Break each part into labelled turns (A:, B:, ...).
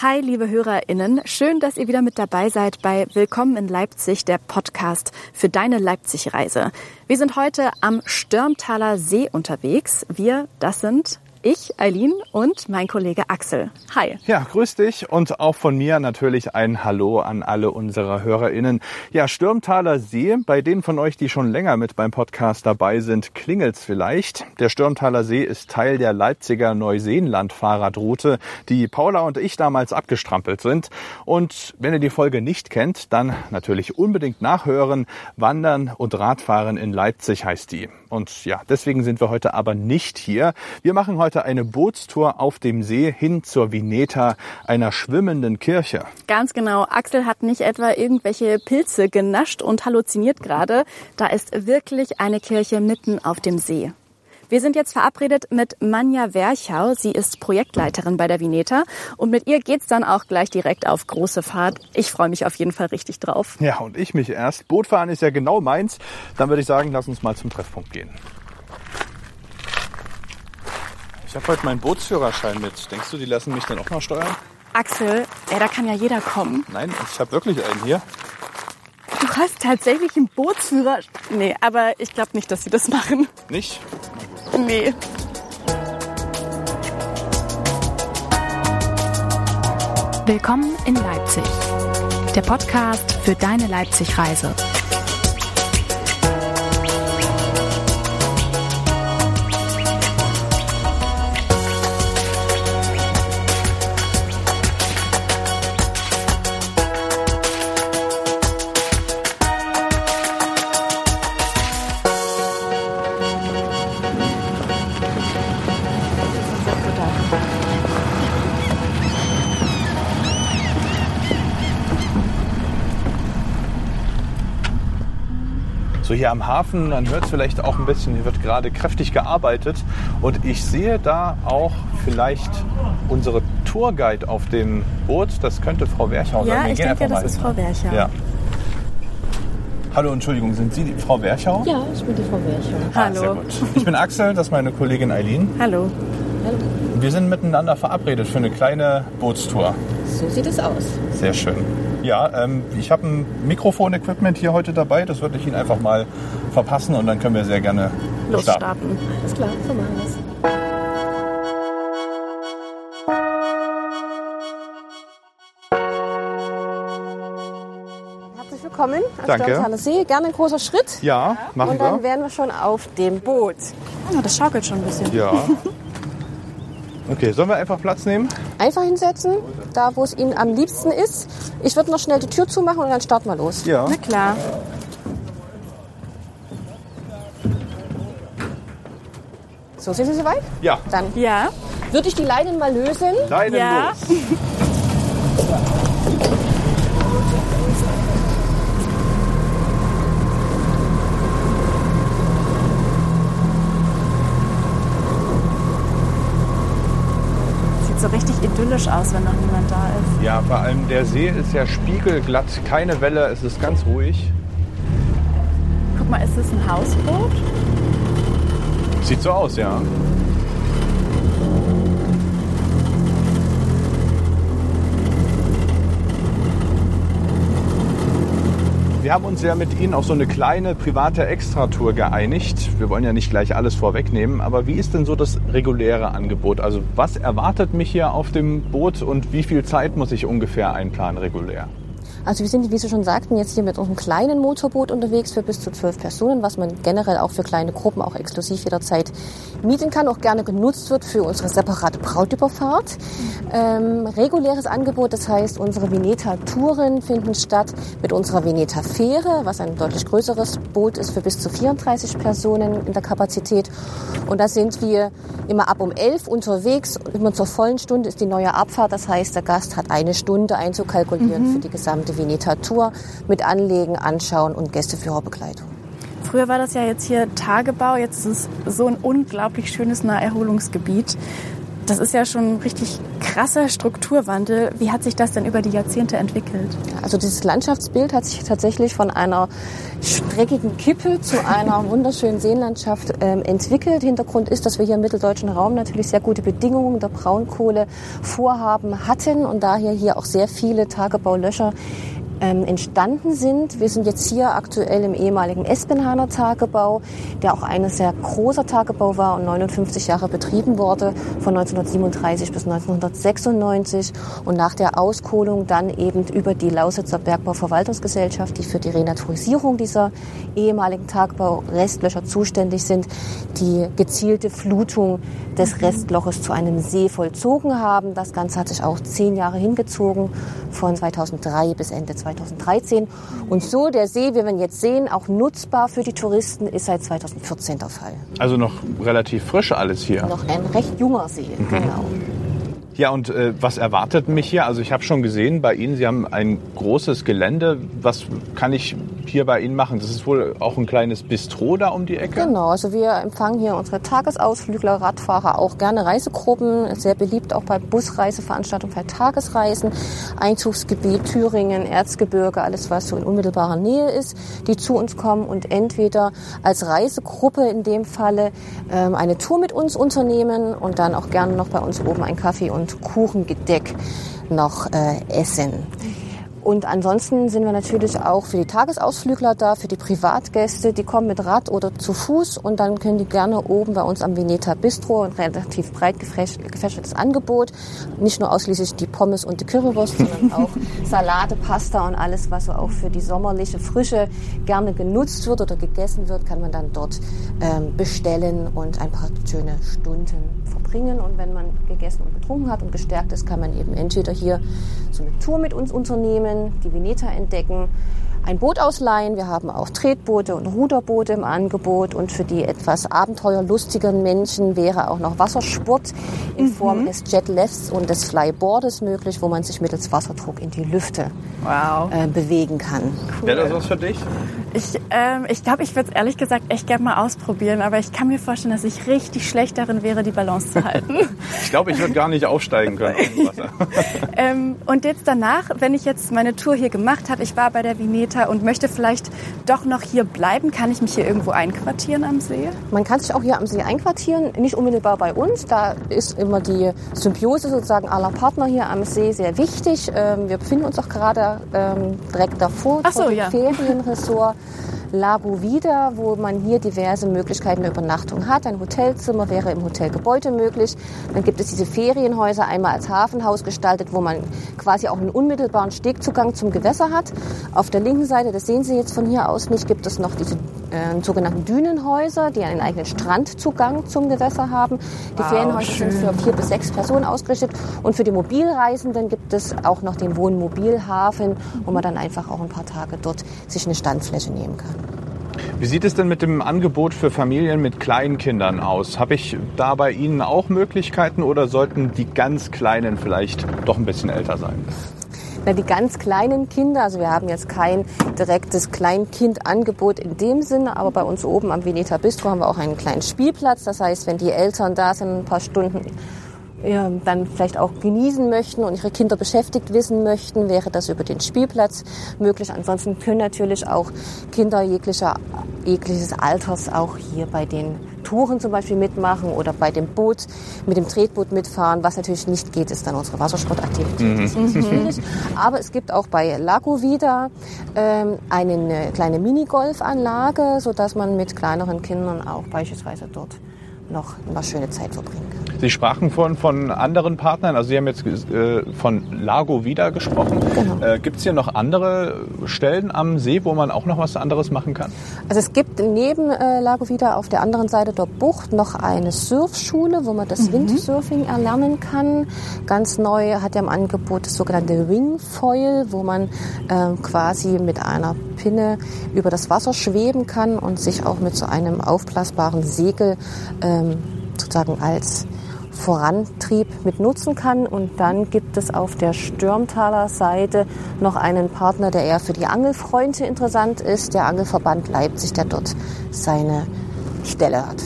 A: Hi, liebe HörerInnen. Schön, dass ihr wieder mit dabei seid bei Willkommen in Leipzig, der Podcast für deine Leipzig-Reise. Wir sind heute am Störmtaler See unterwegs. Wir, das sind ich, Eileen und mein Kollege Axel. Hi.
B: Ja, grüß dich und auch von mir natürlich ein Hallo an alle unsere HörerInnen. Ja, Stürmtaler See, bei denen von euch, die schon länger mit beim Podcast dabei sind, klingelt's vielleicht. Der Stürmtaler See ist Teil der Leipziger Neuseenland-Fahrradroute, die Paula und ich damals abgestrampelt sind. Und wenn ihr die Folge nicht kennt, dann natürlich unbedingt nachhören. Wandern und Radfahren in Leipzig heißt die. Und ja, deswegen sind wir heute aber nicht hier. Wir machen heute eine Bootstour auf dem See hin zur Vineta, einer schwimmenden Kirche.
A: Ganz genau. Axel hat nicht etwa irgendwelche Pilze genascht und halluziniert gerade. Da ist wirklich eine Kirche mitten auf dem See. Wir sind jetzt verabredet mit Manja Werchau. Sie ist Projektleiterin bei der Vineta und mit ihr geht's dann auch gleich direkt auf große Fahrt. Ich freue mich auf jeden Fall richtig drauf.
B: Ja, und ich mich erst. Bootfahren ist ja genau meins. Dann würde ich sagen, lass uns mal zum Treffpunkt gehen. Ich habe heute meinen Bootsführerschein mit. Denkst du, die lassen mich dann auch mal steuern?
A: Axel, ja, da kann ja jeder kommen.
B: Nein, ich habe wirklich einen hier.
A: Du hast tatsächlich einen Bootsführer. Nee, aber ich glaube nicht, dass sie das machen.
B: Nicht?
A: Nee.
C: Willkommen in Leipzig. Der Podcast für deine Leipzig-Reise.
B: Hier am Hafen, man hört es vielleicht auch ein bisschen, hier wird gerade kräftig gearbeitet. Und ich sehe da auch vielleicht unsere Tourguide auf dem Boot. Das könnte Frau Werchau sein.
A: Ja,
B: Wir
A: ich denke, das ist. Frau Werchau.
B: Ja. Hallo, Entschuldigung, sind Sie die Frau Werchau?
D: Ja, ich bin die Frau Werchau.
B: Ah, sehr
A: Hallo.
B: gut. Ich bin Axel, das ist meine Kollegin Eileen.
A: Hallo.
D: Hallo.
B: Wir sind miteinander verabredet für eine kleine Bootstour.
D: So sieht es aus.
B: Sehr schön. Ja, ähm, ich habe ein Mikrofon-Equipment hier heute dabei. Das würde ich Ihnen einfach mal verpassen und dann können wir sehr gerne starten.
A: Losstarten.
D: Alles klar, so machen wir es.
E: Herzlich willkommen am
B: Danke.
E: See. Gerne ein großer Schritt.
B: Ja, machen
E: Und dann
B: wir.
E: wären wir schon auf dem Boot.
A: Oh, das schaukelt schon ein bisschen.
B: Ja. Okay, sollen wir einfach Platz nehmen?
E: Einfach hinsetzen, da wo es Ihnen am liebsten ist. Ich würde noch schnell die Tür zumachen und dann starten wir los.
B: Ja.
A: Na klar.
E: So, sind Sie soweit?
B: Ja.
E: Dann
A: Ja.
E: würde ich die Leinen mal lösen.
B: Leinen
A: Ja.
B: los.
A: Sieht so richtig idyllisch aus, wenn noch niemand da ist.
B: Ja, vor allem der See ist ja spiegelglatt, keine Welle, es ist ganz ruhig.
A: Guck mal, ist das ein Hausboot?
B: Sieht so aus, ja. Wir haben uns ja mit Ihnen auf so eine kleine private Extratour geeinigt. Wir wollen ja nicht gleich alles vorwegnehmen, aber wie ist denn so das reguläre Angebot? Also was erwartet mich hier auf dem Boot und wie viel Zeit muss ich ungefähr einplanen regulär?
E: Also wir sind, wie Sie schon sagten, jetzt hier mit unserem kleinen Motorboot unterwegs für bis zu zwölf Personen, was man generell auch für kleine Gruppen auch exklusiv jederzeit mieten kann, auch gerne genutzt wird für unsere separate Brautüberfahrt. Ähm, reguläres Angebot, das heißt, unsere Veneta-Touren finden statt mit unserer Veneta-Fähre, was ein deutlich größeres Boot ist für bis zu 34 Personen in der Kapazität. Und da sind wir immer ab um 11 unterwegs. Immer zur vollen Stunde ist die neue Abfahrt. Das heißt, der Gast hat eine Stunde einzukalkulieren für die gesamte Veneta-Tour mit Anlegen, Anschauen und Gästeführerbegleitung.
A: Früher war das ja jetzt hier Tagebau, jetzt ist es so ein unglaublich schönes Naherholungsgebiet. Das ist ja schon ein richtig krasser Strukturwandel. Wie hat sich das denn über die Jahrzehnte entwickelt?
E: Also dieses Landschaftsbild hat sich tatsächlich von einer streckigen Kippe zu einer wunderschönen Seenlandschaft ähm, entwickelt. Hintergrund ist, dass wir hier im mitteldeutschen Raum natürlich sehr gute Bedingungen der Braunkohlevorhaben hatten und daher hier auch sehr viele Tagebaulöscher ähm, entstanden sind. Wir sind jetzt hier aktuell im ehemaligen Espenhaner Tagebau, der auch ein sehr großer Tagebau war und 59 Jahre betrieben wurde, von 1937 bis 1996 und nach der Auskohlung dann eben über die Lausitzer Bergbauverwaltungsgesellschaft, die für die Renaturisierung dieser ehemaligen Tagebau-Restlöcher zuständig sind, die gezielte Flutung des Restloches zu einem See vollzogen haben. Das Ganze hat sich auch zehn Jahre hingezogen, von 2003 bis Ende 2013. Und so der See, wie wir ihn jetzt sehen, auch nutzbar für die Touristen, ist seit 2014 der Fall.
B: Also noch relativ frisch alles hier.
E: Noch ein recht junger See, genau.
B: Ja, und äh, was erwartet mich hier? Also ich habe schon gesehen bei Ihnen, Sie haben ein großes Gelände. Was kann ich hier bei Ihnen machen? Das ist wohl auch ein kleines Bistro da um die Ecke?
E: Genau, also wir empfangen hier unsere Tagesausflügler, Radfahrer, auch gerne Reisegruppen. Sehr beliebt auch bei Busreiseveranstaltungen für Tagesreisen. Einzugsgebiet Thüringen, Erzgebirge, alles was so in unmittelbarer Nähe ist, die zu uns kommen und entweder als Reisegruppe in dem Falle ähm, eine Tour mit uns unternehmen und dann auch gerne noch bei uns oben einen Kaffee und Kuchengedeck noch äh, essen. Und ansonsten sind wir natürlich auch für die Tagesausflügler da, für die Privatgäste, die kommen mit Rad oder zu Fuß und dann können die gerne oben bei uns am Veneta Bistro ein relativ breit gefächertes Angebot. Nicht nur ausschließlich die Pommes und die Currywurst, sondern auch Salate, Pasta und alles, was so auch für die sommerliche Frische gerne genutzt wird oder gegessen wird, kann man dann dort ähm, bestellen und ein paar schöne Stunden verbringen. Und wenn man gegessen und getrunken hat und gestärkt ist, kann man eben entweder hier so eine Tour mit uns unternehmen, die Veneta entdecken, ein Boot ausleihen. Wir haben auch Tretboote und Ruderboote im Angebot. Und für die etwas abenteuerlustigen Menschen wäre auch noch Wassersport in mhm. Form des Jetlifts und des Flyboardes möglich, wo man sich mittels Wasserdruck in die Lüfte wow. äh, bewegen kann.
B: Cool. Wäre das was für dich?
A: Ich ähm, ich, glaube, ich würde es ehrlich gesagt echt gerne mal ausprobieren, aber ich kann mir vorstellen, dass ich richtig schlecht darin wäre, die Balance zu halten.
B: ich glaube, ich würde gar nicht aufsteigen können Wasser.
A: ähm, und jetzt danach, wenn ich jetzt meine Tour hier gemacht habe, ich war bei der Vineta und möchte vielleicht doch noch hier bleiben, kann ich mich hier irgendwo einquartieren am See?
E: Man kann sich auch hier am See einquartieren, nicht unmittelbar bei uns. Da ist immer die Symbiose sozusagen aller Partner hier am See sehr wichtig. Ähm, wir befinden uns auch gerade ähm, direkt davor,
A: Ach so,
E: vor dem
A: ja.
E: Ferienressort. Lago Vida, wo man hier diverse Möglichkeiten der Übernachtung hat. Ein Hotelzimmer wäre im Hotelgebäude möglich. Dann gibt es diese Ferienhäuser einmal als Hafenhaus gestaltet, wo man quasi auch einen unmittelbaren Stegzugang zum Gewässer hat. Auf der linken Seite, das sehen Sie jetzt von hier aus nicht, gibt es noch diese äh, sogenannten Dünenhäuser, die einen eigenen Strandzugang zum Gewässer haben. Die wow, Ferienhäuser schön. sind für vier bis sechs Personen ausgerichtet. Und für die Mobilreisenden gibt es auch noch den Wohnmobilhafen, wo man dann einfach auch ein paar Tage dort sich eine Standfläche nehmen kann.
B: Wie sieht es denn mit dem Angebot für Familien mit kleinen Kindern aus? Habe ich da bei Ihnen auch Möglichkeiten oder sollten die ganz Kleinen vielleicht doch ein bisschen älter sein?
E: Na, die ganz kleinen Kinder, also wir haben jetzt kein direktes Kleinkindangebot in dem Sinne, aber bei uns oben am Veneta Bistro haben wir auch einen kleinen Spielplatz. Das heißt, wenn die Eltern da sind, ein paar Stunden ja, dann vielleicht auch genießen möchten und ihre Kinder beschäftigt wissen möchten, wäre das über den Spielplatz möglich. Ansonsten können natürlich auch Kinder jeglicher, jegliches Alters auch hier bei den Touren zum Beispiel mitmachen oder bei dem Boot, mit dem Tretboot mitfahren. Was natürlich nicht geht, ist dann unsere Wassersportaktivität. Mhm. Das ist schwierig. Aber es gibt auch bei Lago Vida ähm, eine kleine Minigolfanlage, sodass man mit kleineren Kindern auch beispielsweise dort noch eine schöne Zeit verbringen kann.
B: Sie sprachen vorhin von anderen Partnern, also Sie haben jetzt äh, von Lago wieder gesprochen. Genau. Äh, gibt es hier noch andere Stellen am See, wo man auch noch was anderes machen kann?
E: Also es gibt neben äh, Lago Vida auf der anderen Seite der Bucht noch eine Surfschule, wo man das mhm. Windsurfing erlernen kann. Ganz neu hat er im Angebot das sogenannte Wingfoil, wo man ähm, quasi mit einer Pinne über das Wasser schweben kann und sich auch mit so einem aufblasbaren Segel ähm, sozusagen als Vorantrieb mit nutzen kann. Und dann gibt es auf der Stürmtaler Seite noch einen Partner, der eher für die Angelfreunde interessant ist, der Angelverband Leipzig, der dort seine Stelle hat.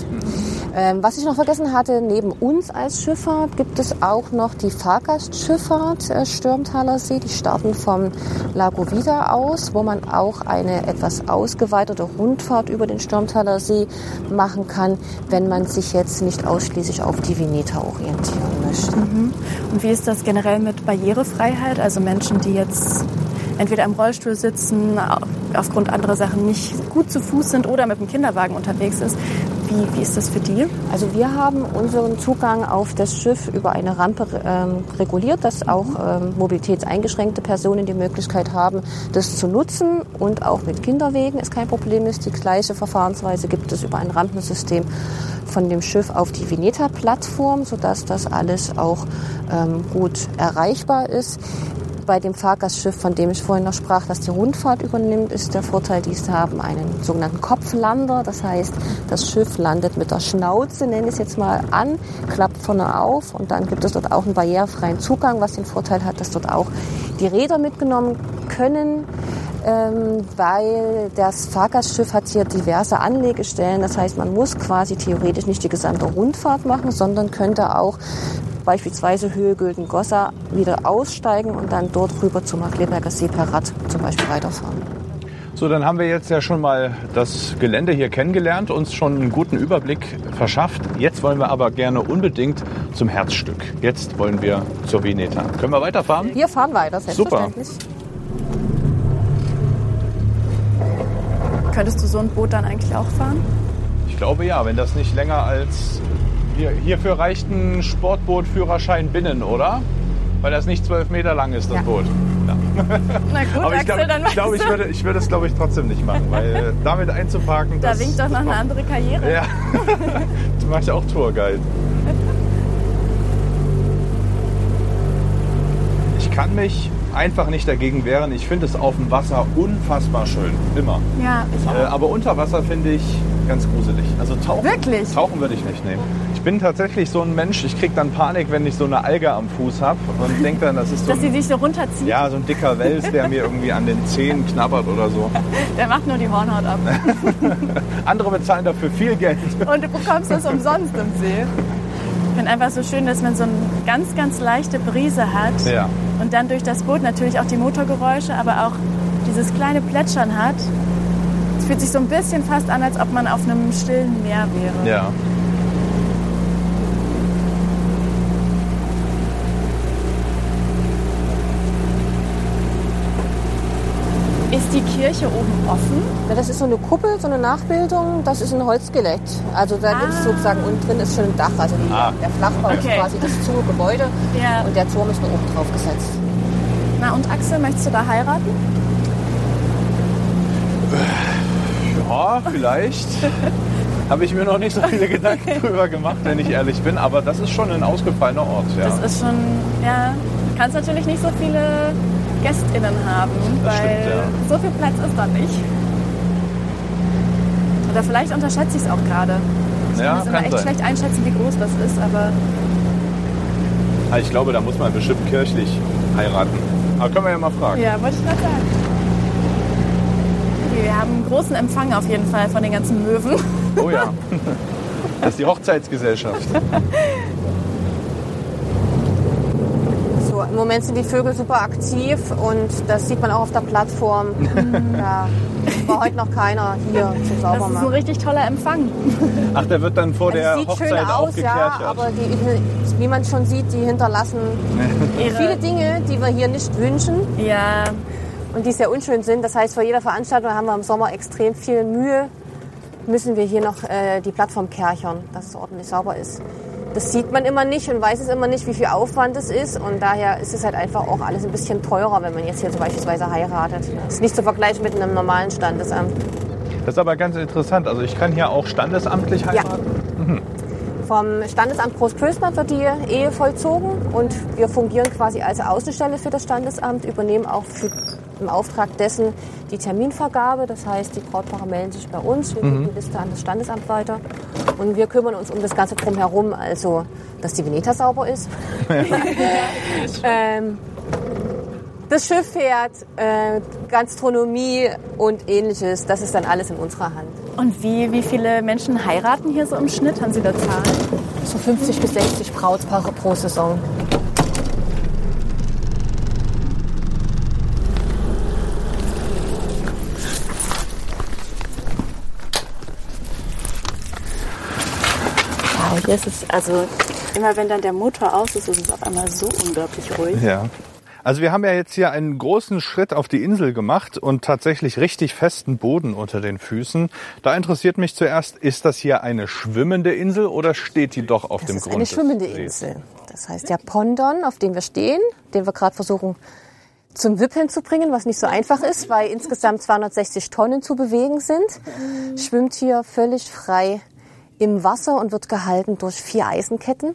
E: Ähm, was ich noch vergessen hatte, neben uns als Schifffahrt gibt es auch noch die Fahrgastschifffahrt äh, Stürmtaler See. Die starten vom Lago Vida aus, wo man auch eine etwas ausgeweitete Rundfahrt über den Stürmtaler See machen kann, wenn man sich jetzt nicht ausschließlich auf die Veneta orientieren möchte.
A: Und wie ist das generell mit Barrierefreiheit? Also Menschen, die jetzt entweder im Rollstuhl sitzen, au- aufgrund anderer Sachen nicht gut zu Fuß sind oder mit dem Kinderwagen unterwegs ist. Wie, wie ist das für die?
E: Also wir haben unseren Zugang auf das Schiff über eine Rampe ähm, reguliert, dass auch ähm, mobilitätseingeschränkte Personen die Möglichkeit haben, das zu nutzen und auch mit Kinderwegen es kein Problem ist. Die gleiche Verfahrensweise gibt es über ein Rampensystem von dem Schiff auf die Veneta-Plattform, sodass das alles auch ähm, gut erreichbar ist. Bei dem Fahrgastschiff, von dem ich vorhin noch sprach, das die Rundfahrt übernimmt, ist der Vorteil, die haben einen sogenannten Kopflander. Das heißt, das Schiff landet mit der Schnauze, nenne ich es jetzt mal, an, klappt vorne auf und dann gibt es dort auch einen barrierefreien Zugang, was den Vorteil hat, dass dort auch die Räder mitgenommen können. Ähm, weil das Fahrgastschiff hat hier diverse Anlegestellen. Das heißt, man muss quasi theoretisch nicht die gesamte Rundfahrt machen, sondern könnte auch beispielsweise Höhe Gülden-Gossa wieder aussteigen und dann dort rüber zum Markleberger See per Rad zum Beispiel weiterfahren.
B: So, dann haben wir jetzt ja schon mal das Gelände hier kennengelernt, uns schon einen guten Überblick verschafft. Jetzt wollen wir aber gerne unbedingt zum Herzstück. Jetzt wollen wir zur Veneta. Können wir weiterfahren?
E: Wir fahren weiter, selbstverständlich.
A: Könntest du so ein Boot dann eigentlich auch fahren?
B: Ich glaube ja, wenn das nicht länger als hier, hierfür reicht ein Sportbootführerschein binnen, oder? Weil das nicht zwölf Meter lang ist, das
E: Ja.
B: Boot. Ja.
A: Na gut,
B: Aber ich glaube, ich, glaube, ich, würde, ich würde es, glaube ich, trotzdem nicht machen, weil äh, damit einzuparken,
A: Da
B: das,
A: winkt doch noch eine andere Karriere.
B: Ja, du machst ja auch Tourguide. Ich kann mich einfach nicht dagegen wehren. Ich finde es auf dem Wasser unfassbar schön. Immer.
A: Ja, ich
B: Äh,
A: auch.
B: aber unter Wasser finde ich ganz gruselig. Also tauchen,
A: Wirklich?
B: tauchen würde ich nicht nehmen. Ich bin tatsächlich so ein Mensch, ich kriege dann Panik, wenn ich so eine Alge am Fuß habe und denke dann, das ist so
A: Dass sie
B: ein,
A: sich so runterzieht,
B: ja, so ein dicker Wels, der mir irgendwie an den Zehen knabbert oder so.
A: der macht nur die Hornhaut ab.
B: Andere bezahlen dafür viel Geld.
A: Und du bekommst das umsonst im See. Ich finde einfach so schön, dass man so eine ganz, ganz leichte Brise hat.
B: Ja.
A: Und dann durch das Boot natürlich auch die Motorgeräusche, aber auch dieses kleine Plätschern hat. Es fühlt sich so ein bisschen fast an, als ob man auf einem stillen Meer wäre.
B: Ja.
A: Ist die Kirche oben offen?
E: Ja, das ist so eine Kuppel, so eine Nachbildung. Das ist ein Holzskelett. Also da gibt es sozusagen unten drin ist schon ein Dach. Also die,
B: Ah.
E: der Flachbau
A: Okay.
E: ist quasi das zu Gebäude
A: Ja.
E: und der Turm ist nur oben drauf gesetzt.
A: Na und Axel, möchtest du da heiraten?
B: Ja, vielleicht. Habe ich mir noch nicht so viele Gedanken drüber gemacht, wenn ich ehrlich bin. Aber das ist schon ein ausgefallener Ort. Ja.
A: Das ist schon, ja, du kannst natürlich nicht so viele GästInnen haben,
B: Das
A: weil
B: stimmt, ja.
A: so viel Platz ist da nicht. Oder vielleicht unterschätze ich es auch gerade. Ich
B: Ja,
A: kann es immer
B: kann
A: echt
B: sein.
A: schlecht einschätzen, wie groß das ist, aber
B: Ah, ich glaube, da muss man bestimmt kirchlich heiraten. Aber können wir ja mal fragen.
A: ja, wollte ich gerade sagen. Okay, wir haben einen großen Empfang auf jeden Fall von den ganzen Möwen.
B: Oh ja. Das ist die Hochzeitsgesellschaft.
E: So, Im Moment sind die Vögel super aktiv und das sieht man auch auf der Plattform. da war heute noch keiner hier zum
A: Das ist ein
E: Saubermachen.
A: richtig toller Empfang.
B: Ach, der wird dann vor der
E: Also sieht
B: Hochzeit
E: schön aus, ja, aber die, wie man schon sieht, die hinterlassen viele Dinge, die wir hier nicht wünschen
A: ja,
E: und die sehr unschön sind. Das heißt, vor jeder Veranstaltung haben wir im Sommer extrem viel Mühe, müssen wir hier noch äh, die Plattform kerchern, dass es ordentlich sauber ist. Das sieht man immer nicht und weiß es immer nicht, wie viel Aufwand es ist. Und daher ist es halt einfach auch alles ein bisschen teurer, wenn man jetzt hier so beispielsweise heiratet. Das ist nicht zu vergleichen mit einem normalen Standesamt.
B: Das ist aber ganz interessant. Also ich kann hier auch standesamtlich heiraten.
E: Vom Standesamt Großklösner wird die Ehe vollzogen und wir fungieren quasi als Außenstelle für das Standesamt, übernehmen auch für, im Auftrag dessen die Terminvergabe. Das heißt, die Brautpaare melden sich bei uns, wir geben die Liste an das Standesamt weiter und wir kümmern uns um das Ganze drumherum, also dass die Veneta sauber ist. ähm, Das Schiff fährt, äh, Gastronomie und ähnliches, das ist dann alles in unserer Hand.
A: Und wie, wie viele Menschen heiraten hier so im Schnitt? Haben Sie da Zahlen?
E: So 50 bis 60 Brautpaare pro Saison.
A: Hier ist also immer wenn dann der Motor aus ist, ist es auf einmal so unglaublich ruhig.
B: Ja. Also wir haben ja jetzt hier einen großen Schritt auf die Insel gemacht und tatsächlich richtig festen Boden unter den Füßen. Da interessiert mich zuerst, ist das hier eine schwimmende Insel oder steht die doch auf
E: Das
B: dem
E: ist
B: Grund?
E: eine
B: des
E: schwimmende
B: Sees?
E: Insel. Das heißt, der Pondon, auf dem wir stehen, den wir gerade versuchen zum Wippeln zu bringen, was nicht so einfach ist, weil insgesamt 260 Tonnen zu bewegen sind, schwimmt hier völlig frei im Wasser und wird gehalten durch vier Eisenketten.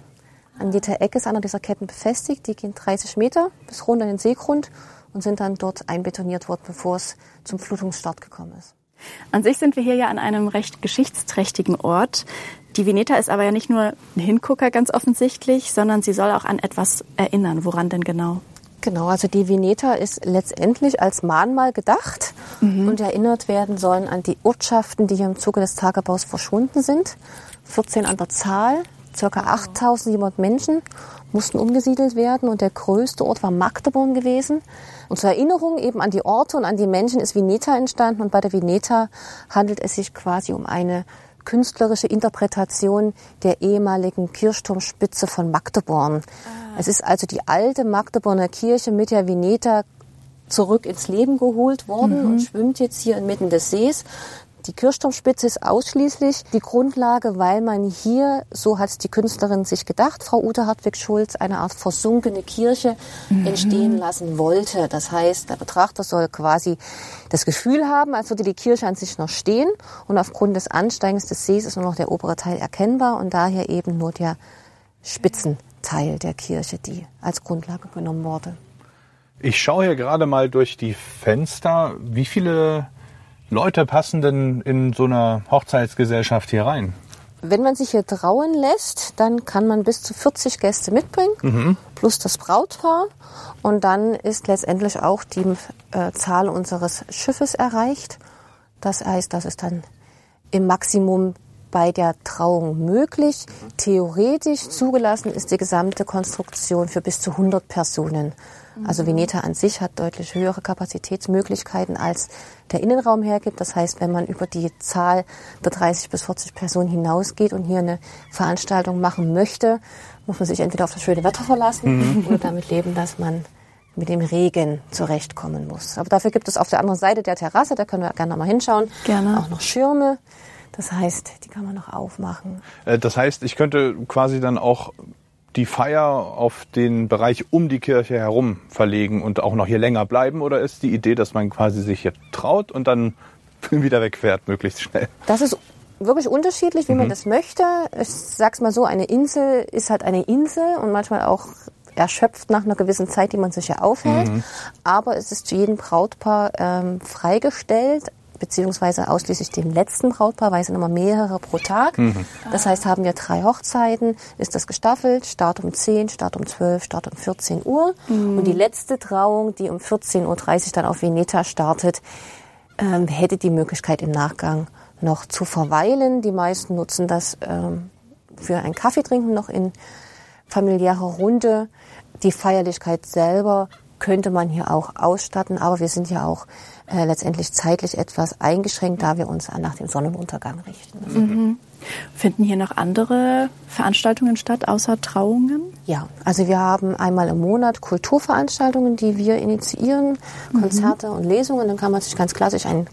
E: An jeder Ecke ist einer dieser Ketten befestigt. Die gehen 30 Meter bis runter in den Seegrund und sind dann dort einbetoniert worden, bevor es zum Flutungsstart gekommen ist.
A: An sich sind wir hier ja an einem recht geschichtsträchtigen Ort. Die Veneta ist aber ja nicht nur ein Hingucker ganz offensichtlich, sondern sie soll auch an etwas erinnern. Woran denn genau?
E: Genau, also die Veneta ist letztendlich als Mahnmal gedacht und erinnert werden sollen an die Ortschaften, die hier im Zuge des Tagebaus verschwunden sind. 14 an der Zahl, circa 8700 Menschen mussten umgesiedelt werden und der größte Ort war Magdeburg gewesen. Und zur Erinnerung eben an die Orte und an die Menschen ist Veneta entstanden und bei der Veneta handelt es sich quasi um eine künstlerische Interpretation der ehemaligen Kirchturmspitze von Magdeburg. Es ist also die alte Magdeburger Kirche mit der Veneta zurück ins Leben geholt worden und schwimmt jetzt hier inmitten des Sees. Die Kirchturmspitze ist ausschließlich die Grundlage, weil man hier, so hat es die Künstlerin sich gedacht, Frau Ute Hartwig-Schulz, eine Art versunkene Kirche entstehen lassen wollte. Das heißt, der Betrachter soll quasi das Gefühl haben, als würde die Kirche an sich noch stehen und aufgrund des Ansteigens des Sees ist nur noch der obere Teil erkennbar und daher eben nur der Spitzenteil der Kirche, die als Grundlage genommen wurde.
B: Ich schaue hier gerade mal durch die Fenster. Wie viele Leute passen denn in so einer Hochzeitsgesellschaft hier rein?
E: Wenn man sich hier trauen lässt, dann kann man bis zu 40 Gäste mitbringen, plus das Brautpaar. Und dann ist letztendlich auch die äh, Zahl unseres Schiffes erreicht. Das heißt, das ist dann im Maximum bei der Trauung möglich. Theoretisch zugelassen ist die gesamte Konstruktion für bis zu 100 Personen. Also Veneta an sich hat deutlich höhere Kapazitätsmöglichkeiten, als der Innenraum hergibt. Das heißt, wenn man über die Zahl der 30 bis 40 Personen hinausgeht und hier eine Veranstaltung machen möchte, muss man sich entweder auf das schöne Wetter verlassen oder damit leben, dass man mit dem Regen zurechtkommen muss. Aber dafür gibt es auf der anderen Seite der Terrasse, da können wir gerne mal hinschauen,
A: Gerne.
E: auch noch Schirme. Das heißt, die kann man noch aufmachen.
B: Äh, Das heißt, ich könnte quasi dann auch die Feier auf den Bereich um die Kirche herum verlegen und auch noch hier länger bleiben? Oder ist die Idee, dass man quasi sich hier traut und dann wieder wegfährt, möglichst schnell?
E: Das ist wirklich unterschiedlich, wie man das möchte. Ich sag's mal so, eine Insel ist halt eine Insel und manchmal auch erschöpft nach einer gewissen Zeit, die man sich ja aufhält. Aber es ist zu jedem Brautpaar ähm, freigestellt, beziehungsweise ausschließlich dem letzten Brautpaar, weil es sind immer mehrere pro Tag. Das heißt, haben wir drei Hochzeiten, ist das gestaffelt, Start um 10, Start um 12, Start um 14 Uhr. Und die letzte Trauung, die um 14.30 Uhr dann auf Veneta startet, ähm, hätte die Möglichkeit im Nachgang noch zu verweilen. Die meisten nutzen das ähm, für ein Kaffee trinken noch in familiärer Runde. Die Feierlichkeit selber könnte man hier auch ausstatten, aber wir sind ja auch äh, letztendlich zeitlich etwas eingeschränkt, da wir uns nach dem Sonnenuntergang richten.
A: Finden hier noch andere Veranstaltungen statt, außer Trauungen?
E: Ja, also wir haben einmal im Monat Kulturveranstaltungen, die wir initiieren, Konzerte und Lesungen. Dann kann man sich ganz klassisch ein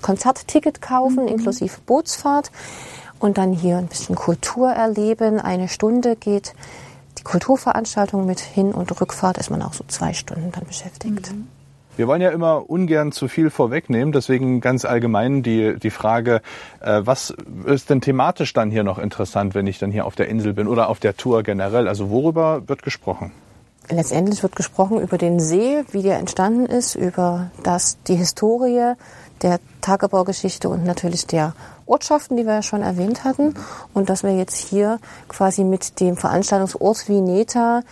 E: Konzertticket kaufen, inklusive Bootsfahrt. Und dann hier ein bisschen Kultur erleben. Eine Stunde geht die Kulturveranstaltung mit Hin- und Rückfahrt, ist man auch so zwei Stunden dann beschäftigt.
B: Wir wollen ja immer ungern zu viel vorwegnehmen, deswegen ganz allgemein die, die Frage, äh, was ist denn thematisch dann hier noch interessant, wenn ich dann hier auf der Insel bin oder auf der Tour generell? Also worüber wird gesprochen?
E: Letztendlich wird gesprochen über den See, wie der entstanden ist, über das, die Historie der Tagebaugeschichte und natürlich der Ortschaften, die wir ja schon erwähnt hatten. Und dass wir jetzt hier quasi mit dem Veranstaltungsort Vineta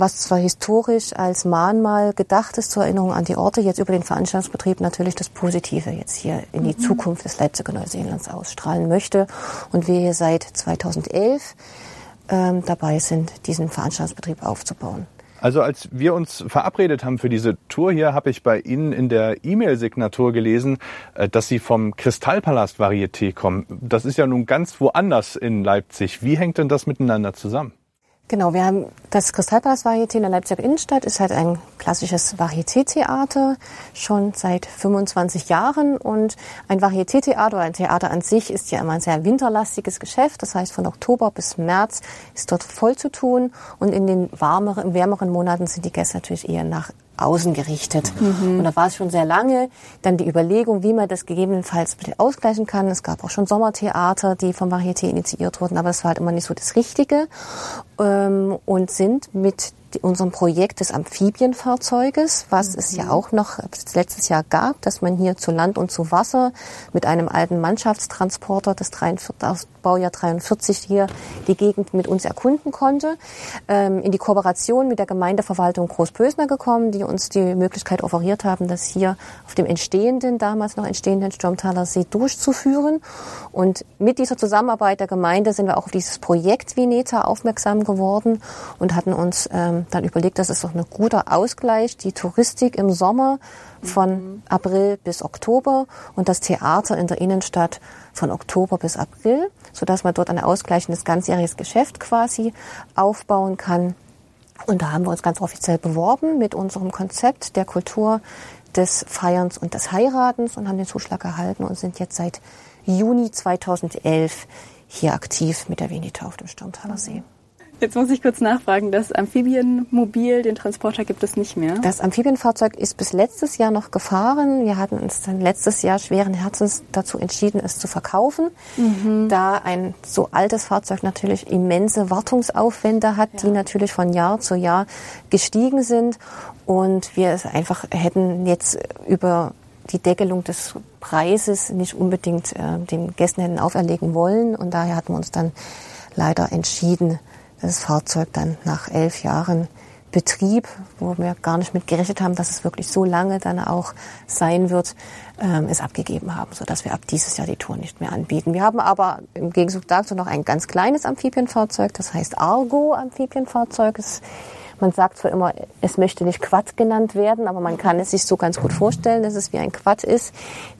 E: was zwar historisch als Mahnmal gedacht ist zur Erinnerung an die Orte, jetzt über den Veranstaltungsbetrieb natürlich das Positive jetzt hier in die Zukunft des Leipziger Neuseelands ausstrahlen möchte. Und wir hier seit 2011 ähm, dabei sind, diesen Veranstaltungsbetrieb aufzubauen.
B: Also als wir uns verabredet haben für diese Tour hier, habe ich bei Ihnen in der E-Mail-Signatur gelesen, äh, dass Sie vom Kristallpalast Varieté kommen. Das ist ja nun ganz woanders in Leipzig. Wie hängt denn das miteinander zusammen?
E: Genau, wir haben das Kristallpalast Varieté in der Leipziger Innenstadt. Ist halt ein klassisches Varieté-Theater schon seit 25 Jahren. Und ein Varieté-Theater ein Theater an sich ist ja immer ein sehr winterlastiges Geschäft. Das heißt, von Oktober bis März ist dort voll zu tun. Und in den warmeren, wärmeren Monaten sind die Gäste natürlich eher nach außen gerichtet. Und da war es schon sehr lange dann die Überlegung, wie man das gegebenenfalls ausgleichen kann. Es gab auch schon Sommertheater, die vom Varieté initiiert wurden, aber das war halt immer nicht so das Richtige. Ähm, und sind mit unserem Projekt des Amphibienfahrzeuges, was es ja auch noch letztes Jahr gab, dass man hier zu Land und zu Wasser mit einem alten Mannschaftstransporter des 43, aus Baujahr 43 hier die Gegend mit uns erkunden konnte, ähm, in die Kooperation mit der Gemeindeverwaltung Großpösner gekommen, die uns die Möglichkeit offeriert haben, das hier auf dem entstehenden, damals noch entstehenden Sturmtaler See durchzuführen. Und mit dieser Zusammenarbeit der Gemeinde sind wir auch auf dieses Projekt Vineta aufmerksam geworden und hatten uns ähm, dann überlegt, das ist doch ein guter Ausgleich, die Touristik im Sommer von April bis Oktober und das Theater in der Innenstadt von Oktober bis April, sodass man dort ein ausgleichendes ganzjähriges Geschäft quasi aufbauen kann. Und da haben wir uns ganz offiziell beworben mit unserem Konzept der Kultur des Feierns und des Heiratens und haben den Zuschlag erhalten und sind jetzt seit Juni 2011 hier aktiv mit der Venita auf dem Sturmtaler See.
A: Jetzt muss ich kurz nachfragen, das Amphibienmobil, den Transporter gibt es nicht mehr.
E: Das Amphibienfahrzeug ist bis letztes Jahr noch gefahren. Wir hatten uns dann letztes Jahr schweren Herzens dazu entschieden, es zu verkaufen, da ein so altes Fahrzeug natürlich immense Wartungsaufwände hat, die natürlich von Jahr zu Jahr gestiegen sind. Und wir es einfach hätten jetzt über die Deckelung des Preises nicht unbedingt äh, den Gästen hätten auferlegen wollen. Und daher hatten wir uns dann leider entschieden, das Fahrzeug dann nach elf Jahren Betrieb, wo wir gar nicht mit gerechnet haben, dass es wirklich so lange dann auch sein wird, ähm, es abgegeben haben, so dass wir ab dieses Jahr die Tour nicht mehr anbieten. Wir haben aber im Gegenzug dazu noch ein ganz kleines Amphibienfahrzeug, das heißt Argo Amphibienfahrzeug. Es man sagt zwar immer, es möchte nicht Quad genannt werden, aber man kann es sich so ganz gut vorstellen, dass es wie ein Quad ist,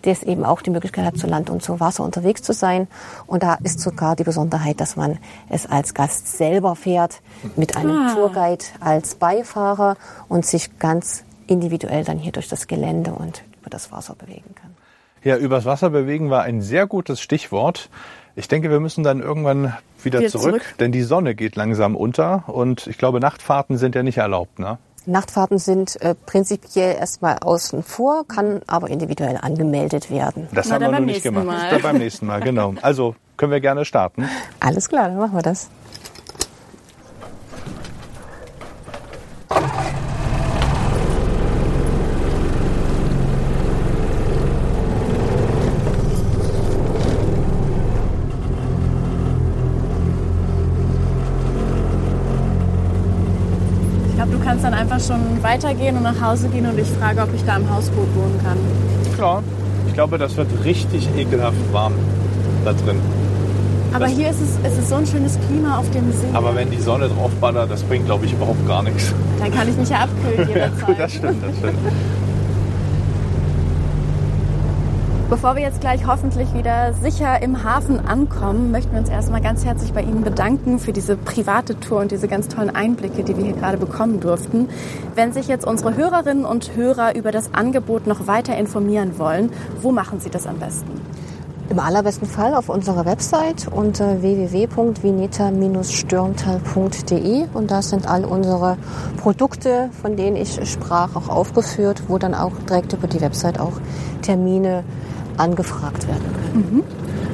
E: der es eben auch die Möglichkeit hat, zu Land und zu Wasser unterwegs zu sein. Und da ist sogar die Besonderheit, dass man es als Gast selber fährt, mit einem Tourguide als Beifahrer und sich ganz individuell dann hier durch das Gelände und über das Wasser bewegen kann.
B: Ja, übers Wasser bewegen war ein sehr gutes Stichwort. Ich denke, wir müssen dann irgendwann wieder,
A: Wieder
B: zurück,
A: zurück.
B: denn die Sonne geht langsam unter und ich glaube, Nachtfahrten sind ja nicht erlaubt, ne?
E: Nachtfahrten sind äh, prinzipiell erstmal außen vor, kann aber individuell angemeldet werden.
B: Das
A: Na,
B: haben wir noch nicht gemacht. Beim nächsten Mal, genau. Also können wir gerne starten.
E: Alles klar, dann machen wir das.
A: Ich glaube, schon weitergehen und nach Hause gehen und ich frage, ob ich da im Hausboot wohnen kann.
B: Klar. Ich glaube, das wird richtig ekelhaft warm da drin.
A: Aber
B: Das-
A: hier ist es, es ist so ein schönes Klima auf dem See.
B: Aber wenn die Sonne draufballert, das bringt, glaube ich, überhaupt gar nichts.
A: dann kann ich mich ja abkühlen
B: Ja,
A: jederzeit.
B: gut, das stimmt, das stimmt.
A: Bevor wir jetzt gleich hoffentlich wieder sicher im Hafen ankommen, möchten wir uns erstmal ganz herzlich bei Ihnen bedanken für diese private Tour und diese ganz tollen Einblicke, die wir hier gerade bekommen durften. Wenn sich jetzt unsere Hörerinnen und Hörer über das Angebot noch weiter informieren wollen, wo machen Sie das am besten?
E: Im allerbesten Fall auf unserer Website unter www.vineta-stürmtal.de und da sind all unsere Produkte, von denen ich sprach, auch aufgeführt, wo dann auch direkt über die Website auch Termine angefragt werden können.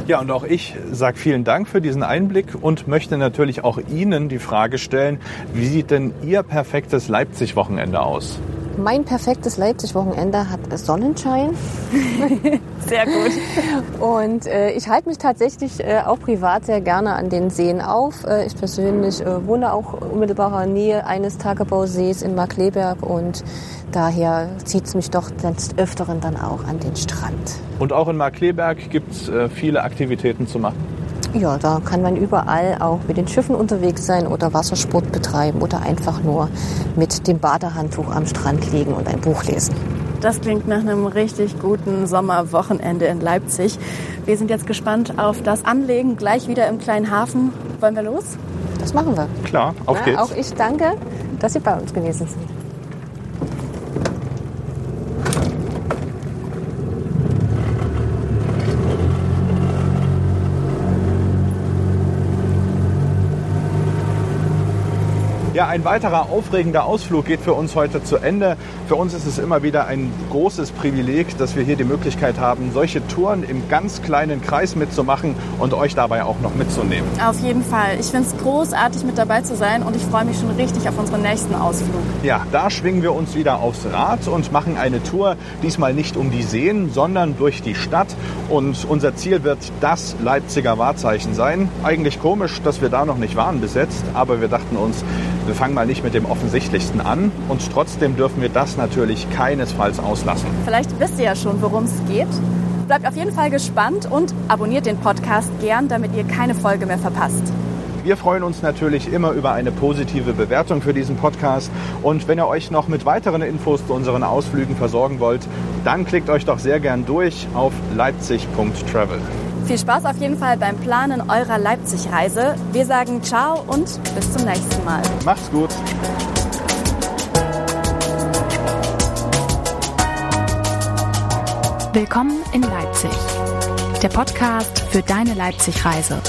B: Ja, und auch ich sage vielen Dank für diesen Einblick und möchte natürlich auch Ihnen die Frage stellen, wie sieht denn Ihr perfektes Leipzig-Wochenende aus?
E: Mein perfektes Leipzig-Wochenende hat Sonnenschein.
A: Sehr gut.
E: Und äh, ich halte mich tatsächlich äh, auch privat sehr gerne an den Seen auf. Äh, ich persönlich äh, wohne auch unmittelbarer Nähe eines Tagebausees in Markleberg und daher zieht es mich doch des Öfteren dann auch an den Strand.
B: Und auch in Markleberg gibt es äh, viele Aktivitäten zu machen.
E: Ja, da kann man überall auch mit den Schiffen unterwegs sein oder Wassersport betreiben oder einfach nur mit dem Badehandtuch am Strand liegen und ein Buch lesen.
A: Das klingt nach einem richtig guten Sommerwochenende in Leipzig. Wir sind jetzt gespannt auf das Anlegen gleich wieder im kleinen Hafen. Wollen wir los?
E: Das machen wir.
B: Klar, auf
E: Na,
B: geht's.
E: auch ich danke, dass Sie bei uns gewesen sind.
B: Ja, ein weiterer aufregender Ausflug geht für uns heute zu Ende. Für uns ist es immer wieder ein großes Privileg, dass wir hier die Möglichkeit haben, solche Touren im ganz kleinen Kreis mitzumachen und euch dabei auch noch mitzunehmen.
A: Auf jeden Fall. Ich finde es großartig, mit dabei zu sein und ich freue mich schon richtig auf unseren nächsten Ausflug.
B: Ja, da schwingen wir uns wieder aufs Rad und machen eine Tour, diesmal nicht um die Seen, sondern durch die Stadt. Und unser Ziel wird das Leipziger Wahrzeichen sein. Eigentlich komisch, dass wir da noch nicht waren besetzt, aber wir dachten uns, wir fangen mal nicht mit dem Offensichtlichsten an und trotzdem dürfen wir das natürlich keinesfalls auslassen.
A: Vielleicht wisst ihr ja schon, worum es geht. Bleibt auf jeden Fall gespannt und abonniert den Podcast gern, damit ihr keine Folge mehr verpasst.
B: Wir freuen uns natürlich immer über eine positive Bewertung für diesen Podcast. Und wenn ihr euch noch mit weiteren Infos zu unseren Ausflügen versorgen wollt, dann klickt euch doch sehr gern durch auf leipzig.travel.
A: Viel Spaß auf jeden Fall beim Planen eurer Leipzig-Reise. Wir sagen ciao und bis zum nächsten Mal.
B: Macht's gut!
C: Willkommen in Leipzig. Der Podcast für deine Leipzig-Reise.